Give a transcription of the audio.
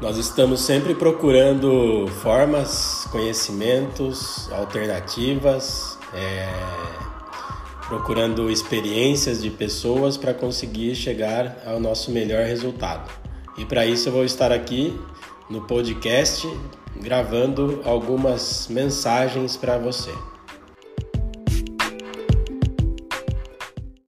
Nós estamos sempre procurando formas, conhecimentos, alternativas, é, procurando experiências de pessoas para conseguir chegar ao nosso melhor resultado. E para isso eu vou estar aqui no podcast gravando algumas mensagens para você.